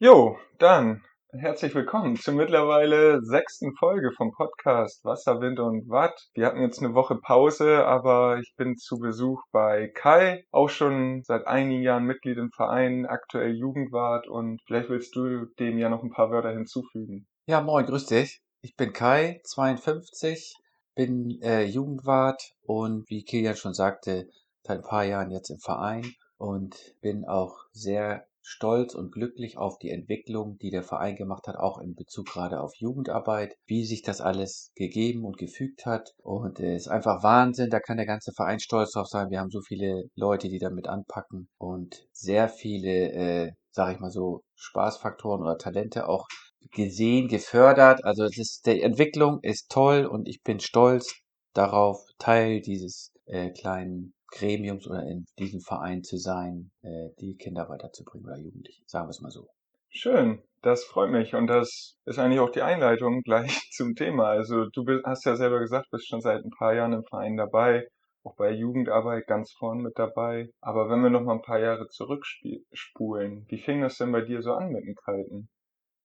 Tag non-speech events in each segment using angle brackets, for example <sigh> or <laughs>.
Jo, dann herzlich willkommen zur mittlerweile sechsten Folge vom Podcast Wasser, Wind und Watt. Wir hatten jetzt eine Woche Pause, aber ich bin zu Besuch bei Kai, auch schon seit einigen Jahren Mitglied im Verein, aktuell Jugendwart und vielleicht willst du dem ja noch ein paar Wörter hinzufügen. Ja, moin, grüß dich. Ich bin Kai, 52, bin äh, Jugendwart und wie Kilian schon sagte, seit ein paar Jahren jetzt im Verein und bin auch sehr stolz und glücklich auf die Entwicklung, die der Verein gemacht hat, auch in Bezug gerade auf Jugendarbeit, wie sich das alles gegeben und gefügt hat. Und es ist einfach Wahnsinn, da kann der ganze Verein stolz drauf sein. Wir haben so viele Leute, die damit anpacken und sehr viele, äh, sag ich mal so, Spaßfaktoren oder Talente auch gesehen, gefördert. Also es ist, die Entwicklung ist toll und ich bin stolz darauf, Teil dieses äh, kleinen Gremiums oder in diesem Verein zu sein, äh, die Kinder weiterzubringen oder Jugendliche, sagen wir es mal so. Schön, das freut mich und das ist eigentlich auch die Einleitung gleich <laughs> zum Thema. Also du bist, hast ja selber gesagt, bist schon seit ein paar Jahren im Verein dabei, auch bei Jugendarbeit ganz vorn mit dabei. Aber wenn wir noch mal ein paar Jahre zurückspulen, wie fing das denn bei dir so an mit dem Kiten?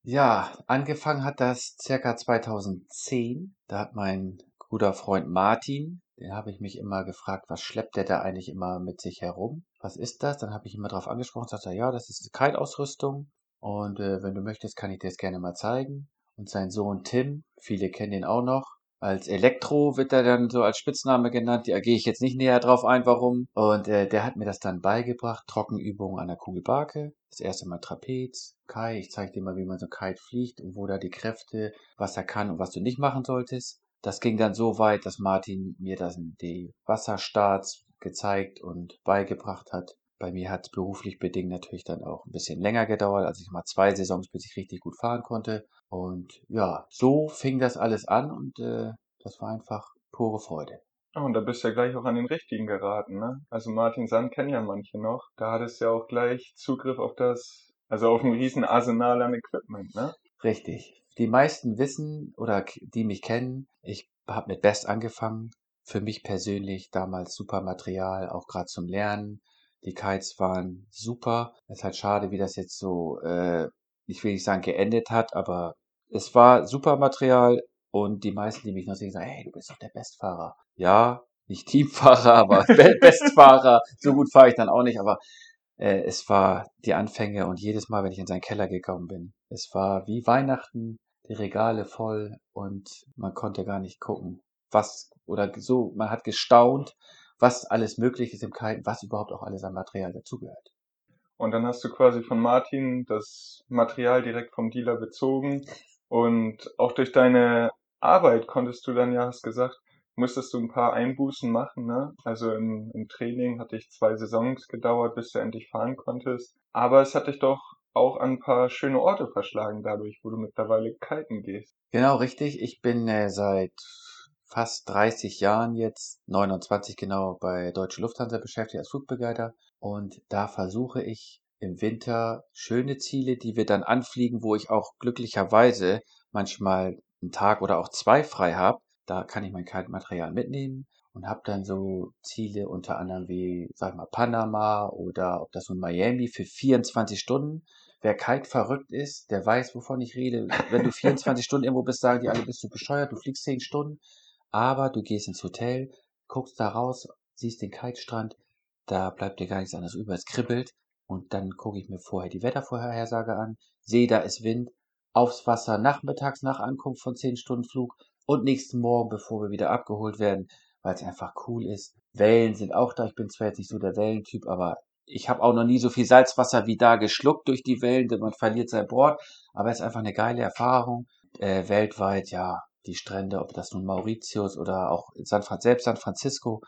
Ja, angefangen hat das circa 2010. Da hat mein guter Freund Martin, den habe ich mich immer gefragt, was schleppt der da eigentlich immer mit sich herum? Was ist das? Dann habe ich immer darauf angesprochen, sagte er, ja, das ist Kite-Ausrüstung. Und äh, wenn du möchtest, kann ich dir das gerne mal zeigen. Und sein Sohn Tim, viele kennen ihn auch noch, als Elektro wird er dann so als Spitzname genannt. Da gehe ich jetzt nicht näher drauf ein, warum. Und äh, der hat mir das dann beigebracht. Trockenübungen an der Kugelbarke. Das erste Mal Trapez. Kai, ich zeige dir mal, wie man so Kite fliegt und wo da die Kräfte, was er kann und was du nicht machen solltest. Das ging dann so weit, dass Martin mir das die Wasserstarts gezeigt und beigebracht hat. Bei mir hat es beruflich bedingt natürlich dann auch ein bisschen länger gedauert, als ich mal zwei Saisons, bis ich richtig gut fahren konnte. Und ja, so fing das alles an und äh, das war einfach pure Freude. Oh, und da bist du ja gleich auch an den richtigen geraten, ne? Also Martin Sand kennen ja manche noch. Da hattest du ja auch gleich Zugriff auf das, also auf ein riesen Arsenal an Equipment, ne? Richtig. Die meisten wissen oder die mich kennen, ich habe mit Best angefangen. Für mich persönlich damals super Material, auch gerade zum Lernen. Die Kites waren super. Es ist halt schade, wie das jetzt so, äh, ich will nicht sagen geendet hat, aber es war super Material und die meisten, die mich noch sehen, sagen, hey, du bist doch der Bestfahrer. Ja, nicht Teamfahrer, aber <laughs> Bestfahrer. So gut fahre ich dann auch nicht, aber äh, es war die Anfänge und jedes Mal, wenn ich in seinen Keller gekommen bin, es war wie Weihnachten die Regale voll und man konnte gar nicht gucken, was oder so, man hat gestaunt, was alles möglich ist im Kiten, was überhaupt auch alles an Material dazugehört. Und dann hast du quasi von Martin das Material direkt vom Dealer bezogen und auch durch deine Arbeit konntest du dann ja, hast gesagt, musstest du ein paar Einbußen machen, ne? Also im, im Training hatte ich zwei Saisons gedauert, bis du endlich fahren konntest. Aber es hat dich doch auch an ein paar schöne Orte verschlagen dadurch, wo du mittlerweile kiten gehst. Genau, richtig. Ich bin äh, seit fast 30 Jahren jetzt, 29 genau, bei Deutsche Lufthansa beschäftigt als Flugbegleiter. Und da versuche ich im Winter schöne Ziele, die wir dann anfliegen, wo ich auch glücklicherweise manchmal einen Tag oder auch zwei frei habe. Da kann ich mein Kaltmaterial mitnehmen und habe dann so Ziele unter anderem wie, sag mal, Panama oder ob das nun Miami für 24 Stunden. Wer kite verrückt ist, der weiß, wovon ich rede. Wenn du 24 <laughs> Stunden irgendwo bist, sagen die alle, bist du bescheuert, du fliegst 10 Stunden, aber du gehst ins Hotel, guckst da raus, siehst den Kitestrand, da bleibt dir gar nichts anderes über, es kribbelt und dann gucke ich mir vorher die Wettervorhersage an, sehe, da ist Wind, aufs Wasser nachmittags nach Ankunft von 10 Stunden Flug und nächsten Morgen, bevor wir wieder abgeholt werden, weil es einfach cool ist. Wellen sind auch da. Ich bin zwar jetzt nicht so der Wellentyp, aber ich habe auch noch nie so viel Salzwasser wie da geschluckt durch die Wellen, denn man verliert sein Bord. Aber es ist einfach eine geile Erfahrung. Äh, weltweit, ja, die Strände, ob das nun Mauritius oder auch San, selbst San Francisco.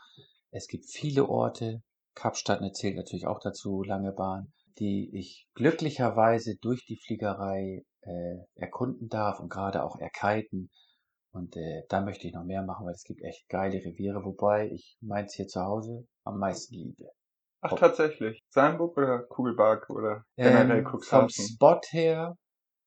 Es gibt viele Orte. Kapstadt zählt natürlich auch dazu, lange Bahn, die ich glücklicherweise durch die Fliegerei äh, erkunden darf und gerade auch erkiten. Und äh, da möchte ich noch mehr machen, weil es gibt echt geile Reviere, wobei ich meins hier zu Hause am meisten liebe. Ach, tatsächlich. Sandburg oder Kugelbark oder generell ähm, Vom Spot her,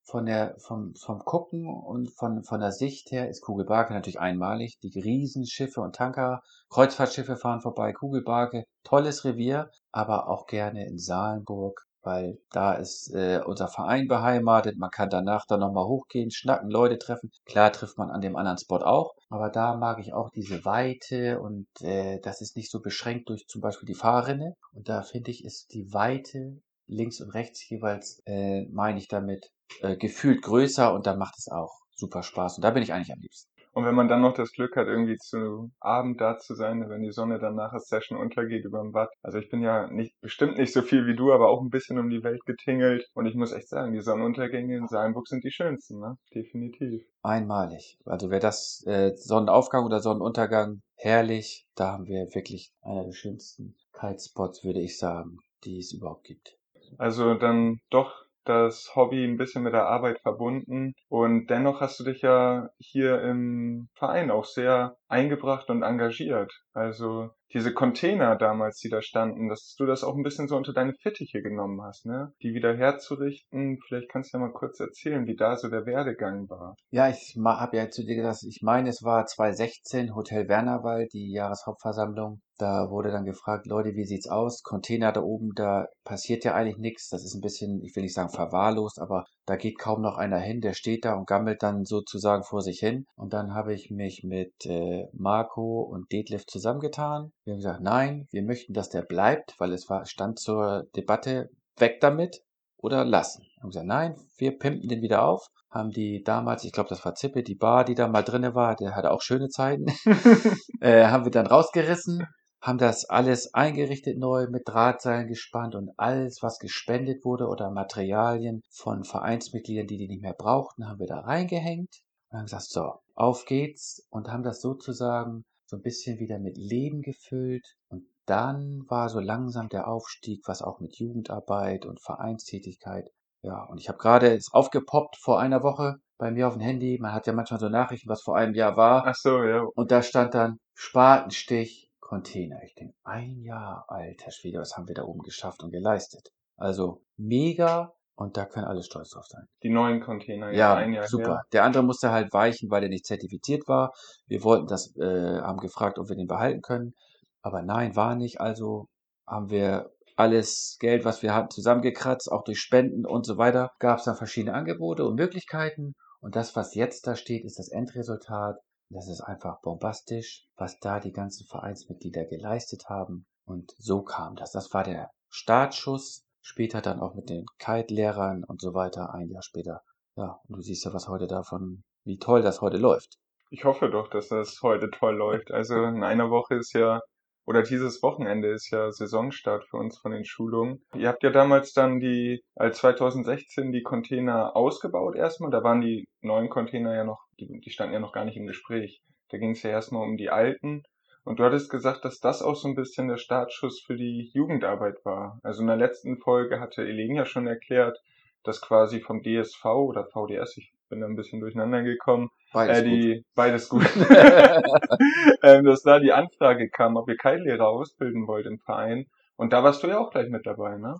von der, vom, vom Gucken und von, von der Sicht her ist Kugelbarke natürlich einmalig. Die Riesenschiffe und Tanker, Kreuzfahrtschiffe fahren vorbei, Kugelbarke, tolles Revier, aber auch gerne in Salenburg weil da ist äh, unser Verein beheimatet. Man kann danach dann nochmal hochgehen, schnacken, Leute treffen. Klar trifft man an dem anderen Spot auch, aber da mag ich auch diese Weite und äh, das ist nicht so beschränkt durch zum Beispiel die Fahrrinne. Und da finde ich, ist die Weite links und rechts jeweils, äh, meine ich damit, äh, gefühlt größer und dann macht es auch super Spaß. Und da bin ich eigentlich am liebsten. Und wenn man dann noch das Glück hat, irgendwie zu Abend da zu sein, wenn die Sonne dann nach der Session untergeht über dem Watt. Also ich bin ja nicht, bestimmt nicht so viel wie du, aber auch ein bisschen um die Welt getingelt. Und ich muss echt sagen, die Sonnenuntergänge in Saalburg sind die schönsten, ne? Definitiv. Einmalig. Also wer das äh, Sonnenaufgang oder Sonnenuntergang herrlich, da haben wir wirklich einer der schönsten Kitespots, würde ich sagen, die es überhaupt gibt. Also dann doch das Hobby ein bisschen mit der Arbeit verbunden und dennoch hast du dich ja hier im Verein auch sehr eingebracht und engagiert. Also diese Container damals, die da standen, dass du das auch ein bisschen so unter deine Fittiche genommen hast, ne? Die wieder herzurichten. Vielleicht kannst du ja mal kurz erzählen, wie da so der Werdegang war. Ja, ich habe ja zu dir gesagt, ich meine, es war 2016 Hotel Wernerwald, die Jahreshauptversammlung. Da wurde dann gefragt, Leute, wie sieht's aus? Container da oben, da passiert ja eigentlich nichts. Das ist ein bisschen, ich will nicht sagen verwahrlost, aber da geht kaum noch einer hin. Der steht da und gammelt dann sozusagen vor sich hin. Und dann habe ich mich mit äh, Marco und Detlef zusammengetan. Wir haben gesagt, nein, wir möchten, dass der bleibt, weil es war, stand zur Debatte, weg damit oder lassen. Wir haben gesagt, nein, wir pimpen den wieder auf haben die damals, ich glaube, das war Zippe, die Bar, die da mal drinne war, der hatte auch schöne Zeiten, <laughs> äh, haben wir dann rausgerissen, haben das alles eingerichtet neu mit Drahtseilen gespannt und alles, was gespendet wurde oder Materialien von Vereinsmitgliedern, die die nicht mehr brauchten, haben wir da reingehängt und haben gesagt, so, auf geht's und haben das sozusagen so ein bisschen wieder mit Leben gefüllt und dann war so langsam der Aufstieg, was auch mit Jugendarbeit und Vereinstätigkeit. Ja, und ich habe gerade es aufgepoppt vor einer Woche bei mir auf dem Handy. Man hat ja manchmal so Nachrichten, was vor einem Jahr war. Ach so, ja. Und da stand dann Spatenstich Container. Ich denke, ein Jahr, alter Schwede, was haben wir da oben geschafft und geleistet? Also mega und da können alle stolz drauf sein. Die neuen Container, ja, ein Jahr super. Her. Der andere musste halt weichen, weil er nicht zertifiziert war. Wir wollten das, äh, haben gefragt, ob wir den behalten können. Aber nein, war nicht. Also haben wir alles Geld, was wir hatten, zusammengekratzt, auch durch Spenden und so weiter. Gab es dann verschiedene Angebote und Möglichkeiten. Und das, was jetzt da steht, ist das Endresultat. Das ist einfach bombastisch, was da die ganzen Vereinsmitglieder geleistet haben. Und so kam das. Das war der Startschuss. Später dann auch mit den Kite-Lehrern und so weiter, ein Jahr später. Ja, und du siehst ja, was heute davon, wie toll das heute läuft. Ich hoffe doch, dass das heute toll läuft. Also in einer Woche ist ja oder dieses Wochenende ist ja Saisonstart für uns von den Schulungen. Ihr habt ja damals dann die, als 2016 die Container ausgebaut erstmal. Da waren die neuen Container ja noch, die, die standen ja noch gar nicht im Gespräch. Da ging es ja erstmal um die alten. Und du hattest gesagt, dass das auch so ein bisschen der Startschuss für die Jugendarbeit war. Also in der letzten Folge hatte Elen ja schon erklärt, dass quasi vom DSV oder VDS, ich bin da ein bisschen durcheinander gekommen, Beides äh, die, gut. Beides gut. <laughs> ähm, dass da die Anfrage kam, ob ihr Kite-Lehrer ausbilden wollt im Verein. Und da warst du ja auch gleich mit dabei, ne?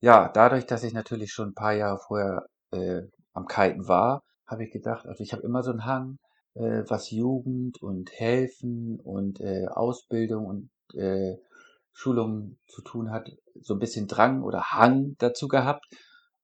Ja, dadurch, dass ich natürlich schon ein paar Jahre vorher äh, am Kiten war, habe ich gedacht, also ich habe immer so einen Hang, äh, was Jugend und Helfen und äh, Ausbildung und äh, Schulung zu tun hat, so ein bisschen Drang oder Hang dazu gehabt.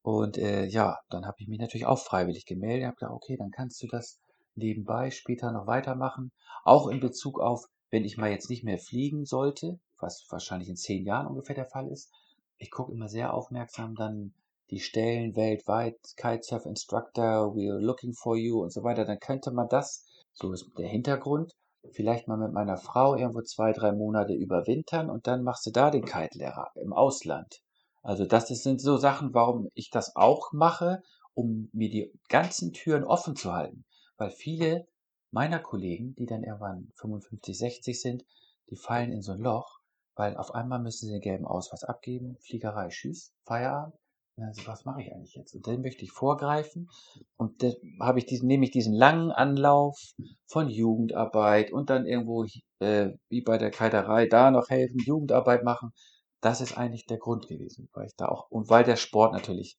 Und äh, ja, dann habe ich mich natürlich auch freiwillig gemeldet. Habe gedacht, okay, dann kannst du das nebenbei später noch weitermachen. Auch in Bezug auf, wenn ich mal jetzt nicht mehr fliegen sollte, was wahrscheinlich in zehn Jahren ungefähr der Fall ist. Ich gucke immer sehr aufmerksam dann die Stellen weltweit, Kitesurf Instructor, we're looking for you und so weiter. Dann könnte man das, so ist der Hintergrund, vielleicht mal mit meiner Frau irgendwo zwei, drei Monate überwintern und dann machst du da den Kite-Lehrer im Ausland. Also das sind so Sachen, warum ich das auch mache, um mir die ganzen Türen offen zu halten. Weil viele meiner Kollegen, die dann irgendwann 55, 60 sind, die fallen in so ein Loch, weil auf einmal müssen sie den gelben Ausweis abgeben, Fliegerei, Tschüss, Feierabend. Und dann so, was mache ich eigentlich jetzt? Und dann möchte ich vorgreifen und dann habe ich diesen, nehme ich diesen langen Anlauf von Jugendarbeit und dann irgendwo, äh, wie bei der Kiterei, da noch helfen, Jugendarbeit machen. Das ist eigentlich der Grund gewesen, weil ich da auch, und weil der Sport natürlich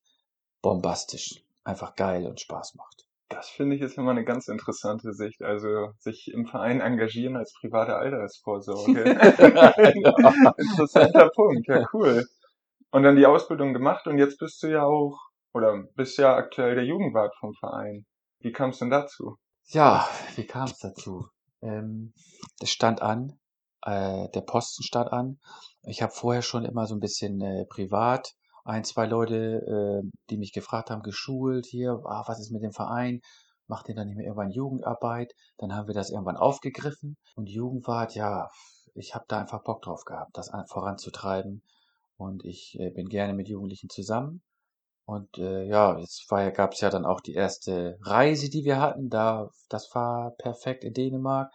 bombastisch, einfach geil und Spaß macht. Das finde ich ist immer eine ganz interessante Sicht. Also sich im Verein engagieren als private Altersvorsorge. <laughs> <laughs> Interessanter Punkt, ja cool. Und dann die Ausbildung gemacht und jetzt bist du ja auch, oder bist ja aktuell der Jugendwart vom Verein. Wie kam es denn dazu? Ja, wie kam es dazu? Ähm, das stand an, äh, der Posten stand an. Ich habe vorher schon immer so ein bisschen äh, privat ein, zwei Leute, äh, die mich gefragt haben, geschult hier, ah, was ist mit dem Verein? Macht ihr dann nicht mehr irgendwann Jugendarbeit? Dann haben wir das irgendwann aufgegriffen und Jugendwart, ja, ich habe da einfach Bock drauf gehabt, das voranzutreiben und ich äh, bin gerne mit Jugendlichen zusammen. Und äh, ja, jetzt war gab es ja dann auch die erste Reise, die wir hatten. Da, das war perfekt in Dänemark.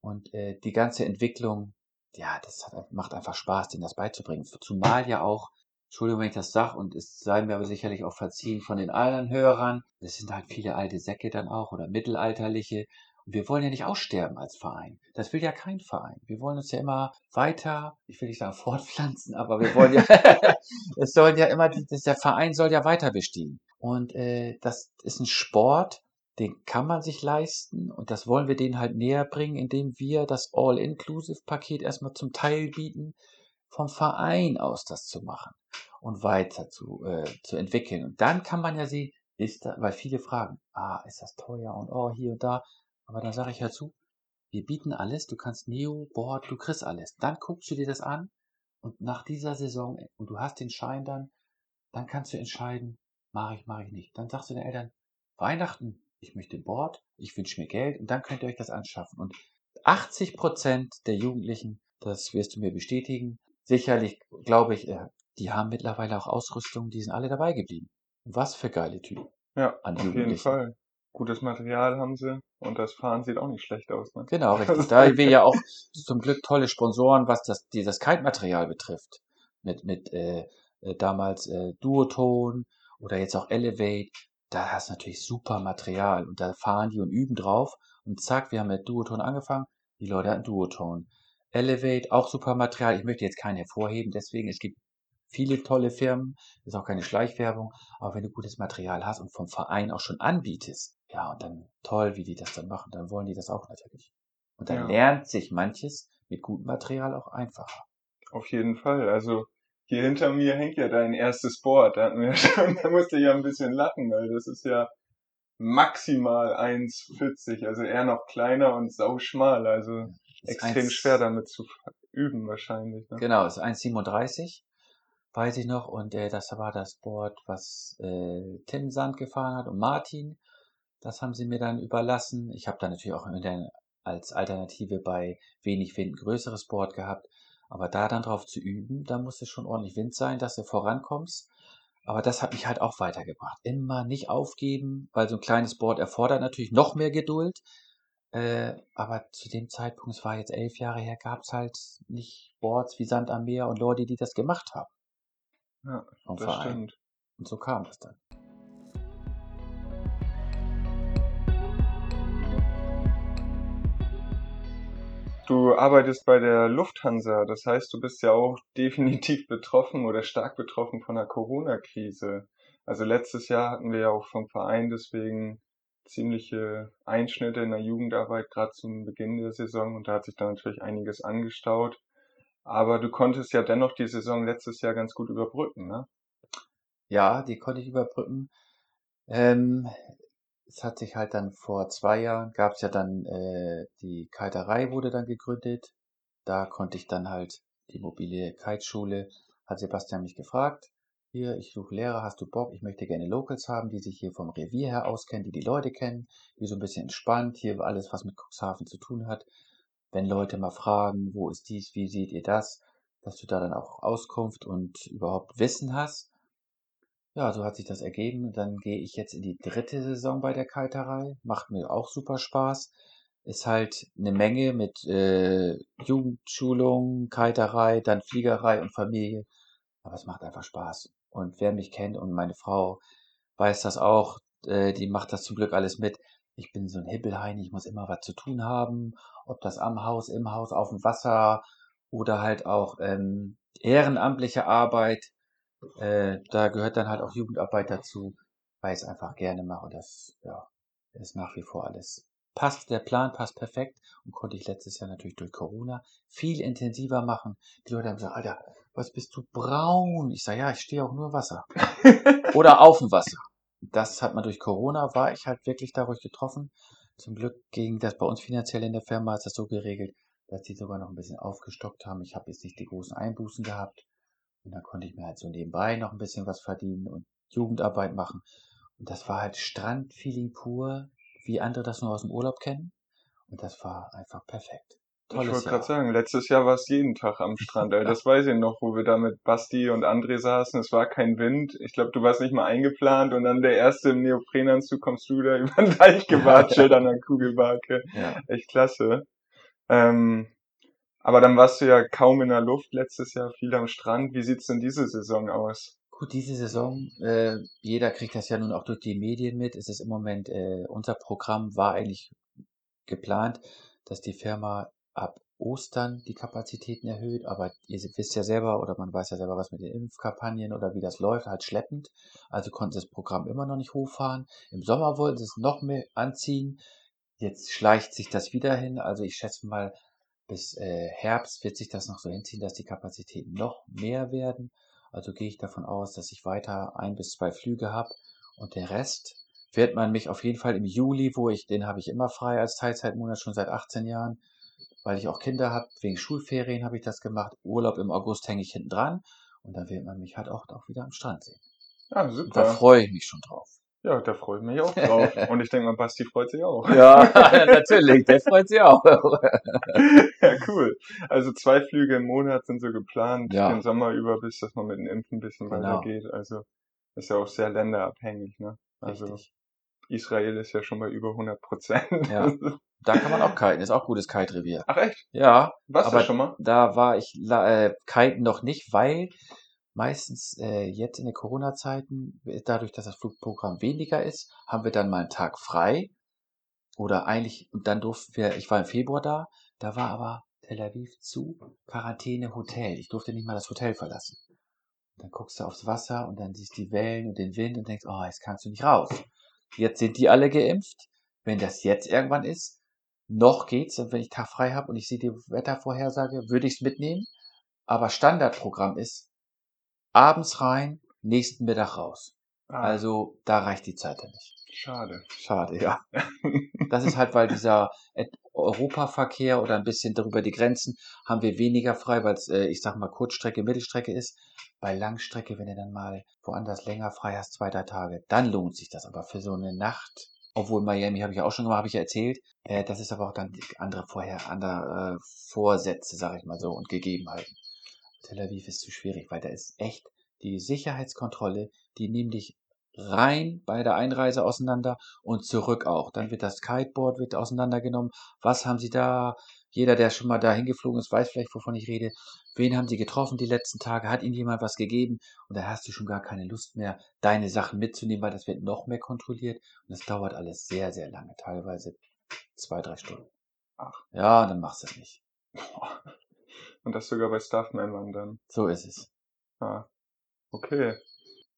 Und äh, die ganze Entwicklung, ja, das hat, macht einfach Spaß, denen das beizubringen. Zumal ja auch, Entschuldigung, wenn ich das sage, und es sei mir aber sicherlich auch verziehen von den anderen Hörern, es sind halt viele alte Säcke dann auch oder mittelalterliche, wir wollen ja nicht aussterben als Verein. Das will ja kein Verein. Wir wollen uns ja immer weiter, ich will nicht sagen <laughs> fortpflanzen, aber wir wollen ja, <laughs> es soll ja immer, der Verein soll ja weiter bestehen. Und äh, das ist ein Sport, den kann man sich leisten und das wollen wir denen halt näher bringen, indem wir das All-Inclusive-Paket erstmal zum Teil bieten, vom Verein aus das zu machen und weiter zu, äh, zu entwickeln. Und dann kann man ja sehen, ist da, weil viele fragen, ah, ist das teuer und oh, hier und da. Aber dann sage ich ja zu, wir bieten alles, du kannst Neo, Board, du kriegst alles. Dann guckst du dir das an und nach dieser Saison, und du hast den Schein dann, dann kannst du entscheiden, mache ich, mache ich nicht. Dann sagst du den Eltern, Weihnachten, ich möchte Board, ich wünsche mir Geld und dann könnt ihr euch das anschaffen. Und 80 Prozent der Jugendlichen, das wirst du mir bestätigen, sicherlich glaube ich, äh, die haben mittlerweile auch Ausrüstung, die sind alle dabei geblieben. Was für geile Typen. Ja, an auf jeden Fall gutes Material haben sie und das Fahren sieht auch nicht schlecht aus. Ne? Genau, <laughs> richtig. Da haben wir ja auch zum Glück tolle Sponsoren, was das, dieses Kite-Material betrifft. Mit, mit äh, äh, damals äh, Duoton oder jetzt auch Elevate. Da hast du natürlich super Material und da fahren die und üben drauf. Und zack, wir haben mit Duoton angefangen. Die Leute hatten Duoton. Elevate, auch super Material. Ich möchte jetzt keinen hervorheben, deswegen, es gibt viele tolle Firmen, ist auch keine Schleichwerbung, aber wenn du gutes Material hast und vom Verein auch schon anbietest, ja, und dann toll, wie die das dann machen, dann wollen die das auch natürlich. Und dann ja. lernt sich manches mit gutem Material auch einfacher. Auf jeden Fall. Also hier hinter mir hängt ja dein erstes Board. Da, hatten wir <laughs> schon, da musste ich ja ein bisschen lachen, weil das ist ja maximal 1,40, also eher noch kleiner und sauschmal, also extrem 1, schwer damit zu üben wahrscheinlich. Ne? Genau, ist 1,37 weiß ich noch. Und äh, das war das Board, was äh, Tim Sand gefahren hat und Martin. Das haben sie mir dann überlassen. Ich habe dann natürlich auch als Alternative bei wenig Wind ein größeres Board gehabt. Aber da dann drauf zu üben, da muss es schon ordentlich Wind sein, dass du vorankommst. Aber das hat mich halt auch weitergebracht. Immer nicht aufgeben, weil so ein kleines Board erfordert natürlich noch mehr Geduld. Äh, aber zu dem Zeitpunkt, es war jetzt elf Jahre her, gab es halt nicht Boards wie Sand am Meer und Leute, die das gemacht haben. Ja, das Verein. stimmt. Und so kam das dann. Du arbeitest bei der Lufthansa, das heißt, du bist ja auch <laughs> definitiv betroffen oder stark betroffen von der Corona-Krise. Also letztes Jahr hatten wir ja auch vom Verein deswegen ziemliche Einschnitte in der Jugendarbeit, gerade zum Beginn der Saison und da hat sich dann natürlich einiges angestaut. Aber du konntest ja dennoch die Saison letztes Jahr ganz gut überbrücken, ne? Ja, die konnte ich überbrücken. Ähm, es hat sich halt dann vor zwei Jahren, gab es ja dann, äh, die Kiterei wurde dann gegründet. Da konnte ich dann halt die mobile Kiteschule, hat Sebastian mich gefragt, hier, ich suche Lehrer, hast du Bock? Ich möchte gerne Locals haben, die sich hier vom Revier her auskennen, die die Leute kennen, die so ein bisschen entspannt, hier alles, was mit Cuxhaven zu tun hat, wenn Leute mal fragen, wo ist dies, wie seht ihr das, dass du da dann auch Auskunft und überhaupt Wissen hast. Ja, so hat sich das ergeben. Dann gehe ich jetzt in die dritte Saison bei der Kiterei. Macht mir auch super Spaß. Ist halt eine Menge mit äh, Jugendschulung, Kiterei, dann Fliegerei und Familie. Aber es macht einfach Spaß. Und wer mich kennt und meine Frau weiß das auch, äh, die macht das zum Glück alles mit. Ich bin so ein Hibbelheini, ich muss immer was zu tun haben ob das am Haus, im Haus, auf dem Wasser oder halt auch ähm, ehrenamtliche Arbeit. Äh, da gehört dann halt auch Jugendarbeit dazu, weil ich es einfach gerne mache. Das ja, ist nach wie vor alles passt, der Plan passt perfekt und konnte ich letztes Jahr natürlich durch Corona viel intensiver machen. Die Leute haben gesagt, Alter, was bist du braun? Ich sage, ja, ich stehe auch nur Wasser. <laughs> Oder auf dem Wasser. Das hat man durch Corona, war ich halt wirklich dadurch getroffen. Zum Glück ging das bei uns finanziell in der Firma, ist das so geregelt, dass die sogar noch ein bisschen aufgestockt haben. Ich habe jetzt nicht die großen Einbußen gehabt. Und dann konnte ich mir halt so nebenbei noch ein bisschen was verdienen und Jugendarbeit machen. Und das war halt Strandfeeling pur, wie andere das nur aus dem Urlaub kennen. Und das war einfach perfekt. Tolles ich wollte gerade sagen, letztes Jahr war es jeden Tag am Strand. Ey. Das <laughs> weiß ich noch, wo wir da mit Basti und André saßen. Es war kein Wind. Ich glaube, du warst nicht mal eingeplant und dann der erste im Neoprenanzug kommst du da <laughs> über den Deich gewatschelt an der Kugelbarke. Ja. Echt klasse. Ähm, aber dann warst du ja kaum in der Luft letztes Jahr, viel am Strand. Wie sieht's denn diese Saison aus? Gut, diese Saison, äh, jeder kriegt das ja nun auch durch die Medien mit. Es ist im Moment, äh, unser Programm war eigentlich geplant, dass die Firma ab Ostern die Kapazitäten erhöht, aber ihr wisst ja selber oder man weiß ja selber, was mit den Impfkampagnen oder wie das läuft, halt schleppend. Also konnten das Programm immer noch nicht hochfahren. Im Sommer wollten sie es noch mehr anziehen. Jetzt schleicht sich das wieder hin. Also ich schätze mal, bis äh, Herbst wird sich das noch so hinziehen, dass die Kapazitäten noch mehr werden. Also gehe ich davon aus, dass ich weiter ein bis zwei Flüge habe und der Rest wird man mich auf jeden Fall im Juli, wo ich, den habe ich immer frei als Teilzeitmonat schon seit 18 Jahren, weil ich auch Kinder habe, wegen Schulferien habe ich das gemacht. Urlaub im August hänge ich hinten dran und dann wird man mich halt auch, auch wieder am Strand sehen. Ja, super. Und da freue ich mich schon drauf. Ja, da freue ich mich auch <laughs> drauf. Und ich denke mal, Basti freut sich auch. Ja, <laughs> natürlich, der freut sich auch. <laughs> ja, cool. Also zwei Flüge im Monat sind so geplant, ja. den Sommer über, bis das mal mit dem Impfen ein bisschen genau. weitergeht. Also ist ja auch sehr länderabhängig, ne? Also Richtig. Israel ist ja schon bei über 100 Prozent. Ja. Da kann man auch kiten, ist auch gutes Kite-Revier. Ach echt? Ja. Warst du schon mal? Da war ich äh, kiten noch nicht, weil meistens äh, jetzt in den Corona-Zeiten, dadurch, dass das Flugprogramm weniger ist, haben wir dann mal einen Tag frei. Oder eigentlich, und dann durften wir, ich war im Februar da, da war aber Tel Aviv zu, Quarantäne, Hotel. Ich durfte nicht mal das Hotel verlassen. Dann guckst du aufs Wasser und dann siehst du die Wellen und den Wind und denkst, oh, jetzt kannst du nicht raus. Jetzt sind die alle geimpft. Wenn das jetzt irgendwann ist, noch geht's. Und wenn ich Tag frei habe und ich sehe die Wettervorhersage, würde ich es mitnehmen. Aber Standardprogramm ist, abends rein, nächsten Mittag raus. Ah. Also da reicht die Zeit dann nicht. Schade. Schade, ja. <laughs> das ist halt, weil dieser Europaverkehr oder ein bisschen darüber die Grenzen haben wir weniger frei, weil es, äh, ich sag mal, Kurzstrecke, Mittelstrecke ist. Bei Langstrecke, wenn du dann mal woanders länger frei hast, zwei, drei Tage, dann lohnt sich das. Aber für so eine Nacht, obwohl Miami habe ich ja auch schon gemacht, habe ich ja erzählt, äh, das ist aber auch dann andere vorher, andere äh, Vorsätze, sag ich mal so, und Gegebenheiten. Tel Aviv ist zu schwierig, weil da ist echt die Sicherheitskontrolle, die nehmen dich rein bei der Einreise auseinander und zurück auch. Dann wird das Kiteboard wird auseinandergenommen. Was haben Sie da? Jeder, der schon mal dahin geflogen ist, weiß vielleicht, wovon ich rede. Wen haben Sie getroffen die letzten Tage? Hat Ihnen jemand was gegeben? Und da hast du schon gar keine Lust mehr, deine Sachen mitzunehmen, weil das wird noch mehr kontrolliert. Und das dauert alles sehr, sehr lange. Teilweise zwei, drei Stunden. Ach. Ja, dann machst du es nicht. <laughs> Und das sogar bei Staff-Membern dann. So ist es. Ah, okay.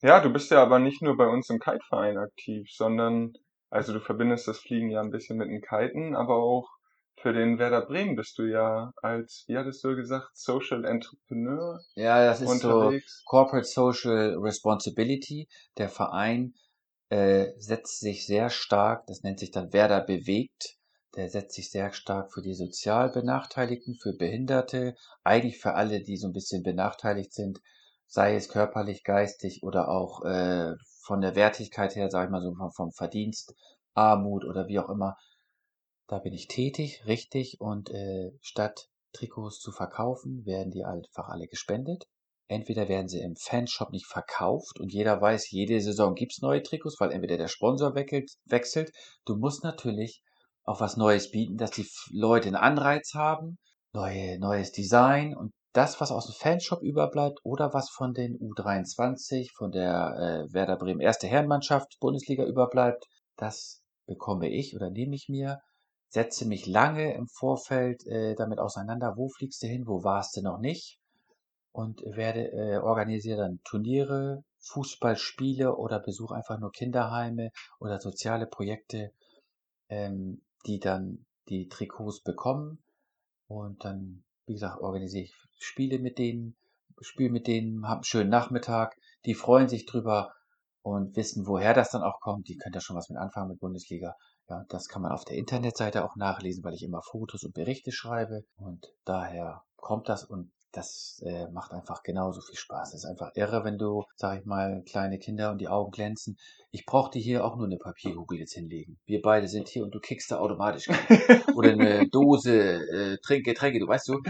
Ja, du bist ja aber nicht nur bei uns im Kiteverein aktiv, sondern, also du verbindest das Fliegen ja ein bisschen mit dem Kiten, aber auch für den Werder Bremen bist du ja als, wie hattest du gesagt, Social Entrepreneur Ja, das ist unterwegs. so Corporate Social Responsibility. Der Verein äh, setzt sich sehr stark, das nennt sich dann Werder bewegt, der setzt sich sehr stark für die sozial Benachteiligten, für Behinderte, eigentlich für alle, die so ein bisschen benachteiligt sind, sei es körperlich, geistig oder auch äh, von der Wertigkeit her, sage ich mal so vom, vom Verdienst, Armut oder wie auch immer. Da bin ich tätig, richtig, und äh, statt Trikots zu verkaufen, werden die einfach alle gespendet. Entweder werden sie im Fanshop nicht verkauft und jeder weiß, jede Saison gibt's neue Trikots, weil entweder der Sponsor wechselt. Du musst natürlich auch was Neues bieten, dass die Leute einen Anreiz haben, neue, neues Design und das, was aus dem Fanshop überbleibt oder was von den U23, von der äh, Werder Bremen erste Herrenmannschaft Bundesliga überbleibt, das bekomme ich oder nehme ich mir, setze mich lange im Vorfeld äh, damit auseinander, wo fliegst du hin, wo warst du noch nicht? Und werde äh, organisiere dann Turniere, Fußballspiele oder besuche einfach nur Kinderheime oder soziale Projekte, ähm, die dann die Trikots bekommen. Und dann, wie gesagt, organisiere ich Spiele mit denen, spiele mit denen, habe einen schönen Nachmittag. Die freuen sich drüber und wissen, woher das dann auch kommt. Die können da schon was mit anfangen mit Bundesliga. Ja, das kann man auf der Internetseite auch nachlesen, weil ich immer Fotos und Berichte schreibe. Und daher kommt das und das äh, macht einfach genauso viel Spaß. Es ist einfach irre, wenn du, sag ich mal, kleine Kinder und die Augen glänzen. Ich brauchte hier auch nur eine Papierkugel jetzt hinlegen. Wir beide sind hier und du kickst da automatisch. <laughs> Oder eine Dose äh, Trink, Getränke, du weißt du.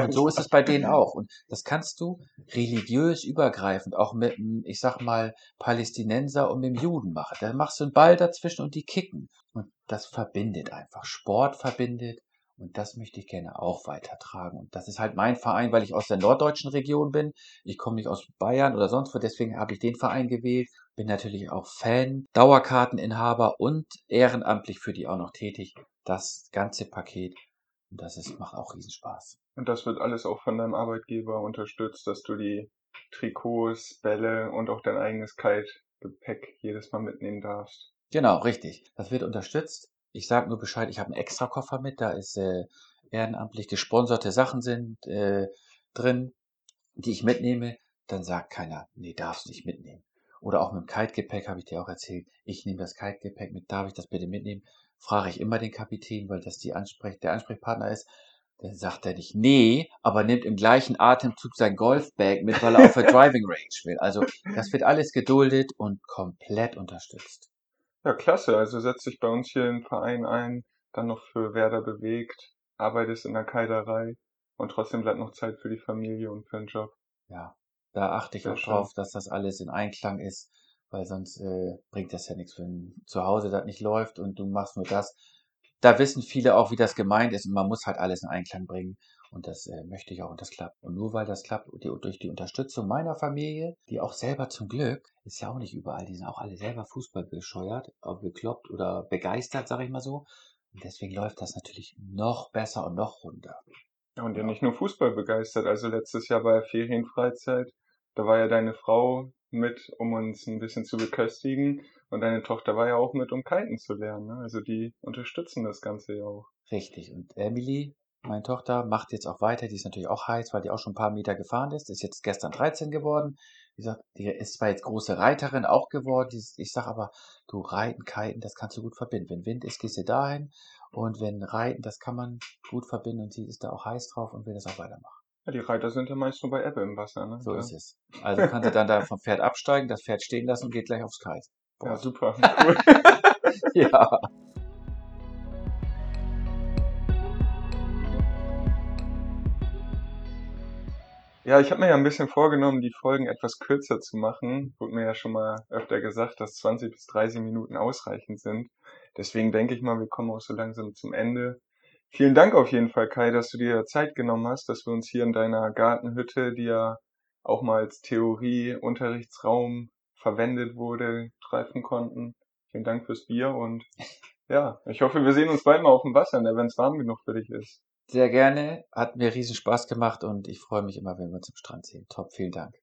Und so ist es bei denen auch. Und das kannst du religiös übergreifend auch mit, ich sag mal, Palästinenser und mit dem Juden machen. Da machst du einen Ball dazwischen und die kicken. Und das verbindet einfach. Sport verbindet, und das möchte ich gerne auch weitertragen. Und das ist halt mein Verein, weil ich aus der norddeutschen Region bin. Ich komme nicht aus Bayern oder sonst wo, deswegen habe ich den Verein gewählt. Bin natürlich auch Fan, Dauerkarteninhaber und ehrenamtlich für die auch noch tätig. Das ganze Paket. Und das ist, macht auch Riesenspaß. Und das wird alles auch von deinem Arbeitgeber unterstützt, dass du die Trikots, Bälle und auch dein eigenes Kite-Gepäck jedes Mal mitnehmen darfst. Genau, richtig. Das wird unterstützt. Ich sage nur Bescheid, ich habe einen extra Koffer mit, da ist äh, ehrenamtlich gesponserte Sachen sind äh, drin, die ich mitnehme. Dann sagt keiner, nee, darfst nicht mitnehmen. Oder auch mit dem Kite-Gepäck habe ich dir auch erzählt. Ich nehme das Kite-Gepäck mit, darf ich das bitte mitnehmen? Frage ich immer den Kapitän, weil das die Ansprech der Ansprechpartner ist. Dann sagt er nicht, nee, aber nimmt im gleichen Atemzug sein Golfbag mit, weil er auf der <laughs> Driving Range will. Also das wird alles geduldet und komplett unterstützt. Ja, klasse. Also setzt dich bei uns hier im Verein ein, dann noch für Werder bewegt, arbeitest in der Keilerei und trotzdem bleibt noch Zeit für die Familie und für den Job. Ja, da achte ich Sehr auch schön. drauf, dass das alles in Einklang ist, weil sonst äh, bringt das ja nichts, wenn zu Hause das nicht läuft und du machst nur das. Da wissen viele auch, wie das gemeint ist und man muss halt alles in Einklang bringen. Und das äh, möchte ich auch und das klappt. Und nur weil das klappt, die, durch die Unterstützung meiner Familie, die auch selber zum Glück, ist ja auch nicht überall, die sind auch alle selber Fußball bescheuert, bekloppt oder begeistert, sag ich mal so. Und deswegen läuft das natürlich noch besser und noch runter. Ja, und ja nicht nur Fußball begeistert. Also letztes Jahr bei Ferienfreizeit, da war ja deine Frau mit, um uns ein bisschen zu beköstigen. Und deine Tochter war ja auch mit, um kiten zu lernen. Ne? Also die unterstützen das Ganze ja auch. Richtig. Und Emily meine Tochter macht jetzt auch weiter, die ist natürlich auch heiß, weil die auch schon ein paar Meter gefahren ist, ist jetzt gestern 13 geworden. Wie gesagt, die ist zwar jetzt große Reiterin auch geworden, ich sag aber, du Reiten, Kiten, das kannst du gut verbinden. Wenn Wind ist, gehst du dahin und wenn Reiten, das kann man gut verbinden und sie ist da auch heiß drauf und will das auch weitermachen. Ja, die Reiter sind ja meist nur bei Ebbe im Wasser, ne? So ja. ist es. Also kann sie dann da vom Pferd absteigen, das Pferd stehen lassen und geht gleich aufs Kite. Boah. Ja, super. <laughs> Cool. ja. Ja, ich habe mir ja ein bisschen vorgenommen, die Folgen etwas kürzer zu machen. Wurde mir ja schon mal öfter gesagt, dass 20 bis 30 Minuten ausreichend sind. Deswegen denke ich mal, wir kommen auch so langsam zum Ende. Vielen Dank auf jeden Fall, Kai, dass du dir Zeit genommen hast, dass wir uns hier in deiner Gartenhütte, die ja auch mal als Theorie-Unterrichtsraum verwendet wurde, treffen konnten. Vielen Dank fürs Bier und ja, ich hoffe, wir sehen uns bald mal auf dem Wasser, ne, wenn es warm genug für dich ist. Sehr gerne. Hat mir riesen Spaß gemacht und ich freue mich immer, wenn wir uns am Strand sehen. Top, vielen Dank.